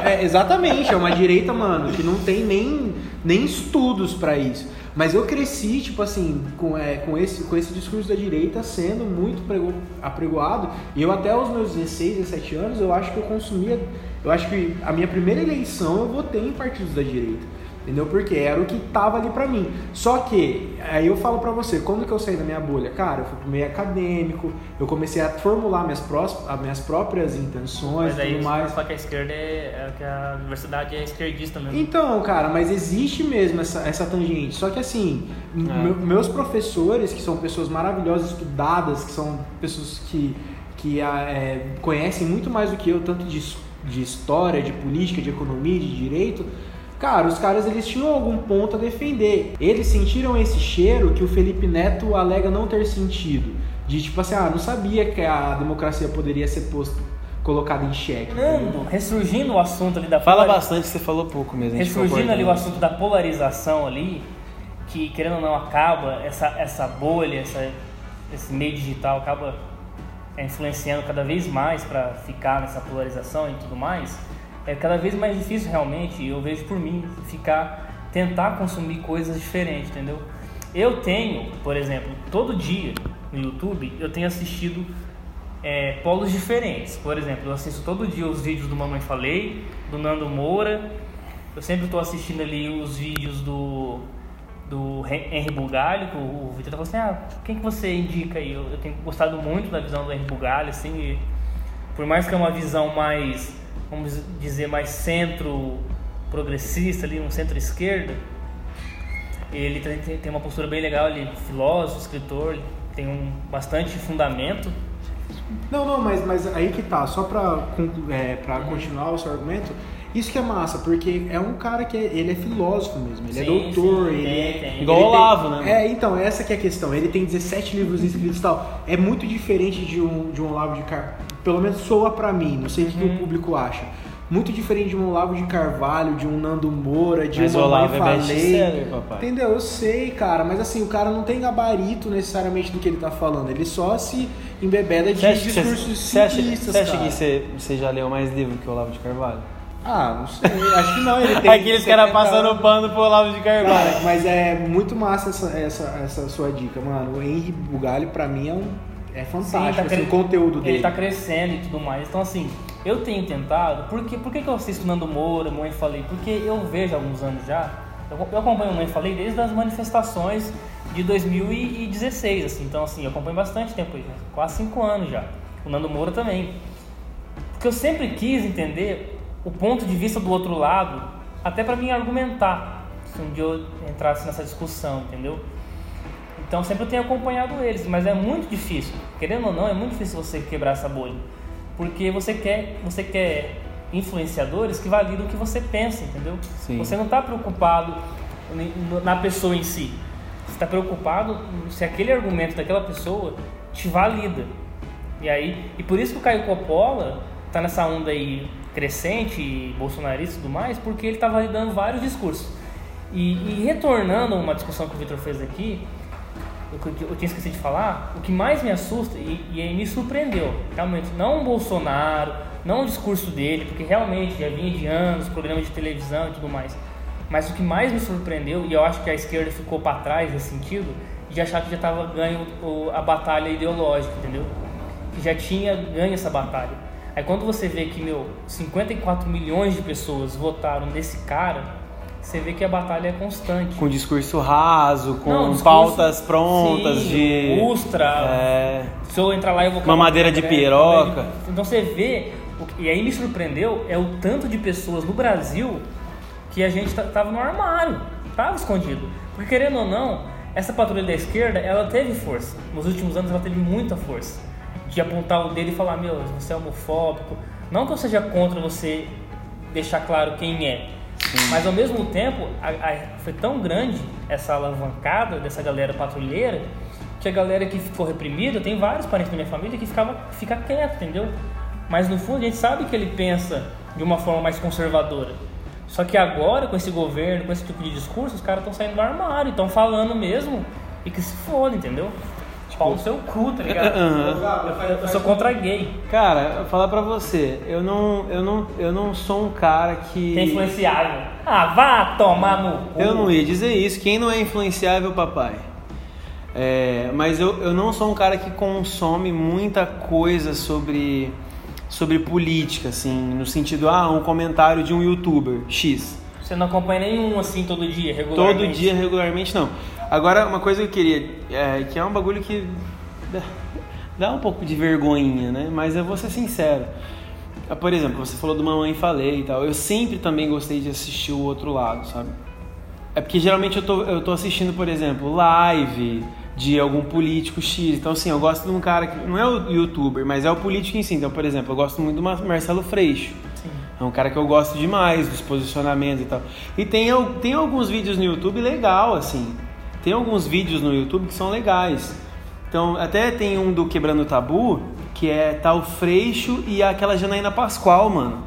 É, é, Exatamente, é uma direita, mano, que não tem nem, nem estudos pra isso. Mas eu cresci, tipo assim, com, é, com, esse, com esse discurso da direita sendo muito prego, apregoado. E eu até os meus 16, 17 anos, eu acho que eu consumia. Eu acho que a minha primeira eleição eu votei em partidos da direita. Entendeu? Porque era o que tava ali para mim. Só que, aí eu falo para você, quando que eu saí da minha bolha? Cara, eu fui pro meio acadêmico, eu comecei a formular minhas, prós, as minhas próprias intenções e tudo mais. Só que a esquerda é, é que a universidade é esquerdista mesmo. Então, cara, mas existe mesmo essa, essa tangente. Só que assim, é. meus professores, que são pessoas maravilhosas, estudadas, que são pessoas que, que é, conhecem muito mais do que eu, tanto de, de história, de política, de economia, de direito Cara, os caras eles tinham algum ponto a defender. Eles sentiram esse cheiro que o Felipe Neto alega não ter sentido. De tipo assim, ah, não sabia que a democracia poderia ser posto, colocada em xeque. Não, ressurgindo o assunto ali da Fala bastante, você falou pouco mesmo. Ressurgindo ali o assunto da polarização ali, que querendo ou não acaba, essa, essa bolha, essa, esse meio digital acaba influenciando cada vez mais para ficar nessa polarização e tudo mais é cada vez mais difícil realmente, eu vejo por mim, ficar, tentar consumir coisas diferentes, entendeu? Eu tenho, por exemplo, todo dia no YouTube, eu tenho assistido é, polos diferentes. Por exemplo, eu assisto todo dia os vídeos do Mamãe Falei, do Nando Moura, eu sempre estou assistindo ali os vídeos do, do Henry Bugalho, o Vitor falou assim, ah, quem que você indica aí? Eu, eu, tenho gostado muito da visão do Henry Bugalho, assim, por mais que é uma visão mais vamos dizer, mais centro progressista, ali, um centro-esquerda, ele tem, tem uma postura bem legal, ele é filósofo, escritor, tem um bastante fundamento. Não, não, mas, mas aí que tá, só para é, pra uhum. continuar o seu argumento, isso que é massa, porque é um cara que é, ele é filósofo mesmo, ele é sim, é doutor, sim, ele tem, é tem. igual o Olavo, né? É, então, essa que é a questão. Ele tem 17 livros escritos e tal. É muito diferente de um de um Olavo de Car pelo menos soa para mim, não sei o que o uhum. público acha. Muito diferente de um Olavo de Carvalho, de um Nando Moura, de mas uma Olavo Mãe é Falei. papai. Entendeu? Eu sei, cara, mas assim, o cara não tem gabarito necessariamente do que ele tá falando. Ele só se embebeda de discursos Você acha, você acha que você, você já leu mais livro que o Olavo de Carvalho? Ah, não sei. Acho que não. Ele <laughs> tem Aqueles caras passando pano pro Olavo de Carvalho. Cara, mas é muito massa essa, essa, essa sua dica, mano. O Henry Bugalho, pra mim, é um é fantástico, Sim, tá assim, o conteúdo dele. Ele está crescendo e tudo mais. Então, assim, eu tenho tentado. Por que, por que, que eu assisto Nando Moura, Mãe Falei? Porque eu vejo há alguns anos já. Eu, eu acompanho Mãe Falei desde as manifestações de 2016, assim. Então, assim, eu acompanho bastante tempo quase cinco anos já. O Nando Moura também. Porque eu sempre quis entender o ponto de vista do outro lado, até para mim argumentar, se um dia eu entrasse nessa discussão, entendeu? Então sempre eu tenho acompanhado eles, mas é muito difícil. Querendo ou não, é muito difícil você quebrar essa bolha. Porque você quer, você quer influenciadores que validam o que você pensa, entendeu? Sim. Você não está preocupado na pessoa em si. Você está preocupado se aquele argumento daquela pessoa te valida. E aí, e por isso que o Caio Coppola está nessa onda aí crescente, bolsonarista e tudo mais, porque ele está validando vários discursos. E, e retornando a uma discussão que o Vitor fez aqui, eu, eu tinha esquecido de falar, o que mais me assusta e, e me surpreendeu, realmente, não o Bolsonaro, não o discurso dele, porque realmente já vinha de anos, programas de televisão e tudo mais, mas o que mais me surpreendeu, e eu acho que a esquerda ficou para trás nesse sentido, de achar que já estava ganho a batalha ideológica, entendeu? Que já tinha ganho essa batalha. Aí quando você vê que, meu, 54 milhões de pessoas votaram nesse cara, você vê que a batalha é constante. Com discurso raso, com Não, discurso, pautas prontas sim, de. Ustra. É, se eu entrar lá eu vou. Uma madeira de piroca. Então você vê. E aí me surpreendeu é o tanto de pessoas no Brasil que a gente tava no armário, tava escondido. Porque querendo ou não, essa patrulha da esquerda, ela teve força. Nos últimos anos ela teve muita força. De apontar o dedo e falar, meu, você é homofóbico. Não que eu seja contra você deixar claro quem é, mas ao mesmo tempo, a, a, foi tão grande essa alavancada dessa galera patrulheira que a galera que ficou reprimida, tem vários parentes da minha família que ficava, fica quieto, entendeu? Mas no fundo a gente sabe que ele pensa de uma forma mais conservadora. Só que agora, com esse governo, com esse tipo de discurso, os caras estão saindo do armário, estão falando mesmo e que se foda, entendeu? Pau no seu cu, tá <laughs> ligado? Eu, eu, sou contra gay. Cara, falar pra você, eu não, eu não, eu não sou um cara que. Tem influenciável. Ah, vá tomar no cu. Eu não ia dizer isso. Quem não é influenciável, papai? É, mas eu, eu não sou um cara que consome muita coisa sobre, sobre política, assim, no sentido, ah, um comentário de um youtuber X. Você não acompanha nenhum assim todo dia, regularmente? Todo dia, regularmente não. Agora, uma coisa que eu queria, é, que é um bagulho que <laughs> dá um pouco de vergonhinha, né? Mas eu vou ser sincero. Ah, por exemplo, você falou do Mamãe Falei e tal. Eu sempre também gostei de assistir o outro lado, sabe? É porque geralmente eu tô, eu tô assistindo, por exemplo, live de algum político X. Então, assim, eu gosto de um cara que não é o youtuber, mas é o político em si. Então, por exemplo, eu gosto muito do Marcelo Freixo. Sim. É um cara que eu gosto demais, dos posicionamentos e tal. E tem, tem alguns vídeos no YouTube legal, assim. Tem alguns vídeos no YouTube que são legais. Então, até tem um do Quebrando o Tabu, que é tal tá Freixo e aquela Janaína Pascoal, mano,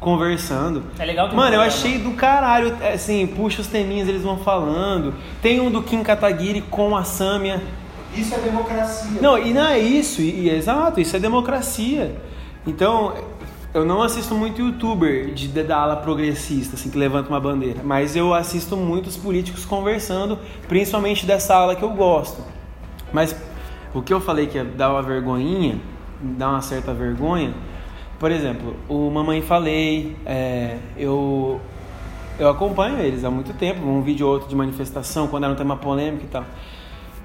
conversando. É legal que Mano, eu achei do caralho, é, assim, puxa os teminhas, eles vão falando. Tem um do Kim Kataguiri com a Samia. Isso é democracia. Não, e não é isso, e, e, exato, isso é democracia. Então, eu não assisto muito youtuber de, da ala progressista, assim, que levanta uma bandeira, mas eu assisto muitos políticos conversando, principalmente dessa ala que eu gosto. Mas o que eu falei que dá uma vergonhinha, dá uma certa vergonha, por exemplo, o Mamãe Falei, é, eu, eu acompanho eles há muito tempo, um vídeo ou outro de manifestação, quando era um tema polêmico e tal.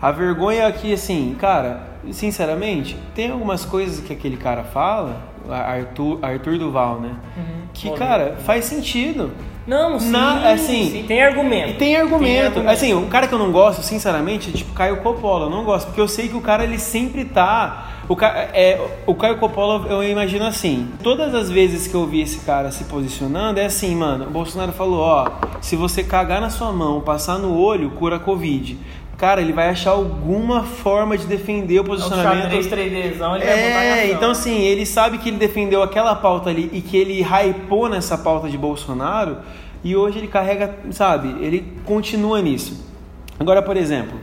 A vergonha é que, assim, cara, sinceramente, tem algumas coisas que aquele cara fala Arthur, Arthur Duval, né? Uhum. Que, cara, faz sentido. Não, sim, Na, assim, sim, tem argumento. Tem argumento. Tem argumento. Assim, o cara que eu não gosto, sinceramente, é tipo Caio Coppola. Eu não gosto, porque eu sei que o cara, ele sempre tá... O, é, o Caio Coppola, eu imagino assim, todas as vezes que eu vi esse cara se posicionando, é assim, mano, o Bolsonaro falou, ó, se você cagar na sua mão, passar no olho, cura a Covid cara, ele vai achar alguma forma de defender o posicionamento. O 3Dzão, ele é, então assim, ele sabe que ele defendeu aquela pauta ali e que ele hypou nessa pauta de Bolsonaro e hoje ele carrega, sabe, ele continua nisso. Agora, por exemplo,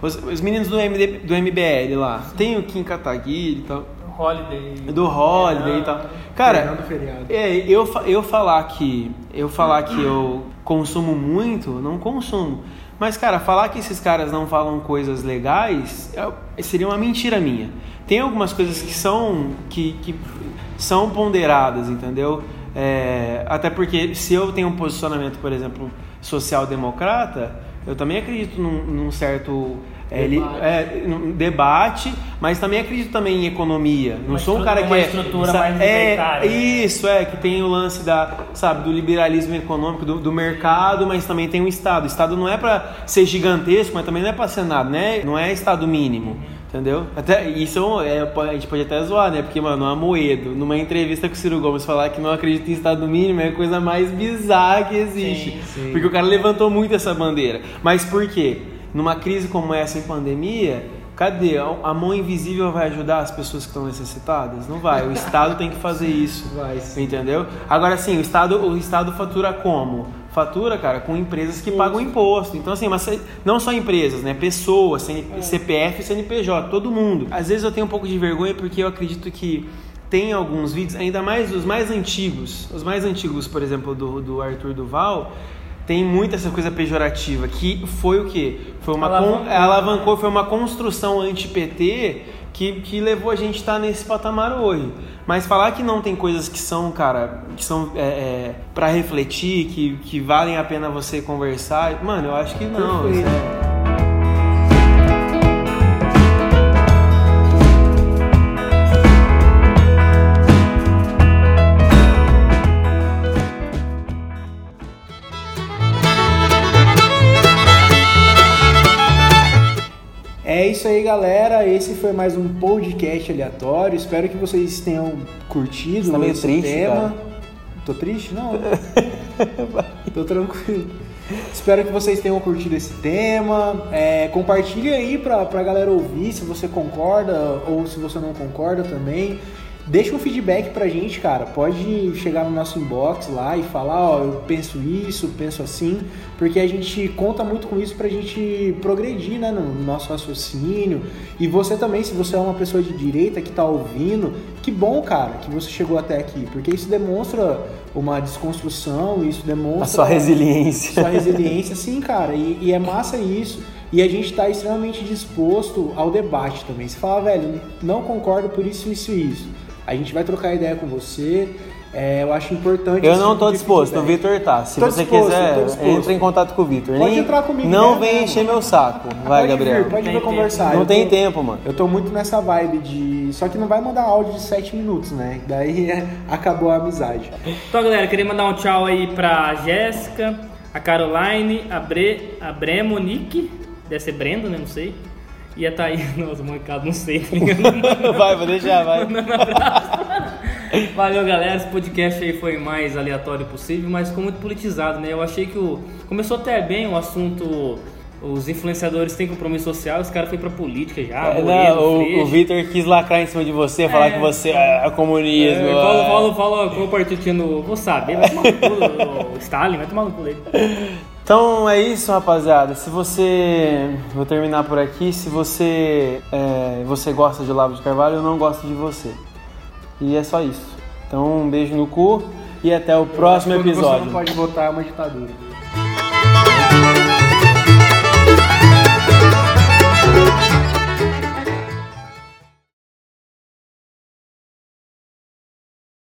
os, os meninos do, MD, do MBL lá, Sim. tem o Kim Kataguiri e tal. Holiday. Do Holiday e tal. Cara, é, eu, eu falar que eu falar que eu consumo muito, não consumo. Mas, cara, falar que esses caras não falam coisas legais é, seria uma mentira minha. Tem algumas coisas que são, que, que são ponderadas, entendeu? É, até porque se eu tenho um posicionamento, por exemplo, social-democrata, eu também acredito num, num certo é, debate. É, um debate, mas também acredito também em economia. Não uma sou um cara que é estrutura mais é isso é que tem o lance da sabe do liberalismo econômico do, do mercado, mas também tem o Estado. O Estado não é para ser gigantesco, mas também não é para ser nada, né? Não é Estado mínimo. Entendeu? Até, isso é, a gente pode até zoar, né? Porque, mano, a Moedo, numa entrevista com o Ciro Gomes, falar que não acredita em Estado mínimo é a coisa mais bizarra que existe. Sim, sim. Porque o cara levantou muito essa bandeira. Mas por quê? Numa crise como essa em pandemia, cadê? A mão invisível vai ajudar as pessoas que estão necessitadas? Não vai. O <laughs> Estado tem que fazer isso. Vai, sim. Entendeu? Agora sim, o Estado, o Estado fatura como? Fatura, cara, com empresas que pagam imposto. Então, assim, mas não só empresas, né? Pessoas, CPF, CNPJ, todo mundo. Às vezes eu tenho um pouco de vergonha porque eu acredito que tem alguns vídeos, ainda mais os mais antigos, os mais antigos, por exemplo, do, do Arthur Duval, tem muita essa coisa pejorativa, que foi o quê? Foi uma alavancou, con... alavancou foi uma construção anti-PT que, que levou a gente a estar nesse patamar hoje. Mas falar que não tem coisas que são, cara, que são é, é para refletir, que, que valem a pena você conversar, mano, eu acho que não. Isso aí, galera. Esse foi mais um podcast aleatório. Espero que vocês tenham curtido tá meio esse triste, tema. Cara. Tô triste? Não. <laughs> Tô tranquilo. Espero que vocês tenham curtido esse tema. É, compartilhe aí pra, pra galera ouvir se você concorda ou se você não concorda também. Deixa um feedback pra gente, cara. Pode chegar no nosso inbox lá e falar, ó, eu penso isso, penso assim, porque a gente conta muito com isso pra gente progredir, né, no nosso raciocínio. E você também, se você é uma pessoa de direita que tá ouvindo, que bom, cara, que você chegou até aqui, porque isso demonstra uma desconstrução, isso demonstra a sua resiliência. Sua resiliência, sim, cara. E, e é massa isso. E a gente está extremamente disposto ao debate também. Se fala, velho, não concordo por isso, isso e isso a gente vai trocar ideia com você é, eu acho importante. Eu não tô disposto, o Vitor tá. Se tô você disposto, quiser, entre em contato com o Vitor. Pode Nem, entrar comigo. Não vem encher meu saco. Vai, pode Gabriel. Vir, pode vir conversar. Não eu tem tô, tempo, mano. Eu tô muito nessa vibe de. Só que não vai mandar áudio de 7 minutos, né? Daí <laughs> acabou a amizade. Então, galera, queria mandar um tchau aí pra Jéssica, a Caroline, a, Bre... a Bremonique, deve ser Brenda, né? Não sei. E a Thaís, nossa, mancado, não sei, tá ligado? <laughs> vai, vou deixar, vai. <laughs> Valeu, galera. Esse podcast aí foi mais aleatório possível, mas ficou muito politizado, né? Eu achei que o... começou até bem o assunto. Os influenciadores têm compromisso social, os caras foram pra política já. É, não, o, o Vitor quis lacrar em cima de você, é, falar que você é comunismo. É, fala, fala, fala qual partido tinha no. Vou saber, vai tomar no cu, o <laughs> Stalin, vai tomar no cu dele. Então é isso, rapaziada. Se você. Vou terminar por aqui. Se você. É, você gosta de Olavo de Carvalho, eu não gosto de você. E é só isso. Então, um beijo no cu e até o próximo episódio. Você não pode votar é uma ditadura.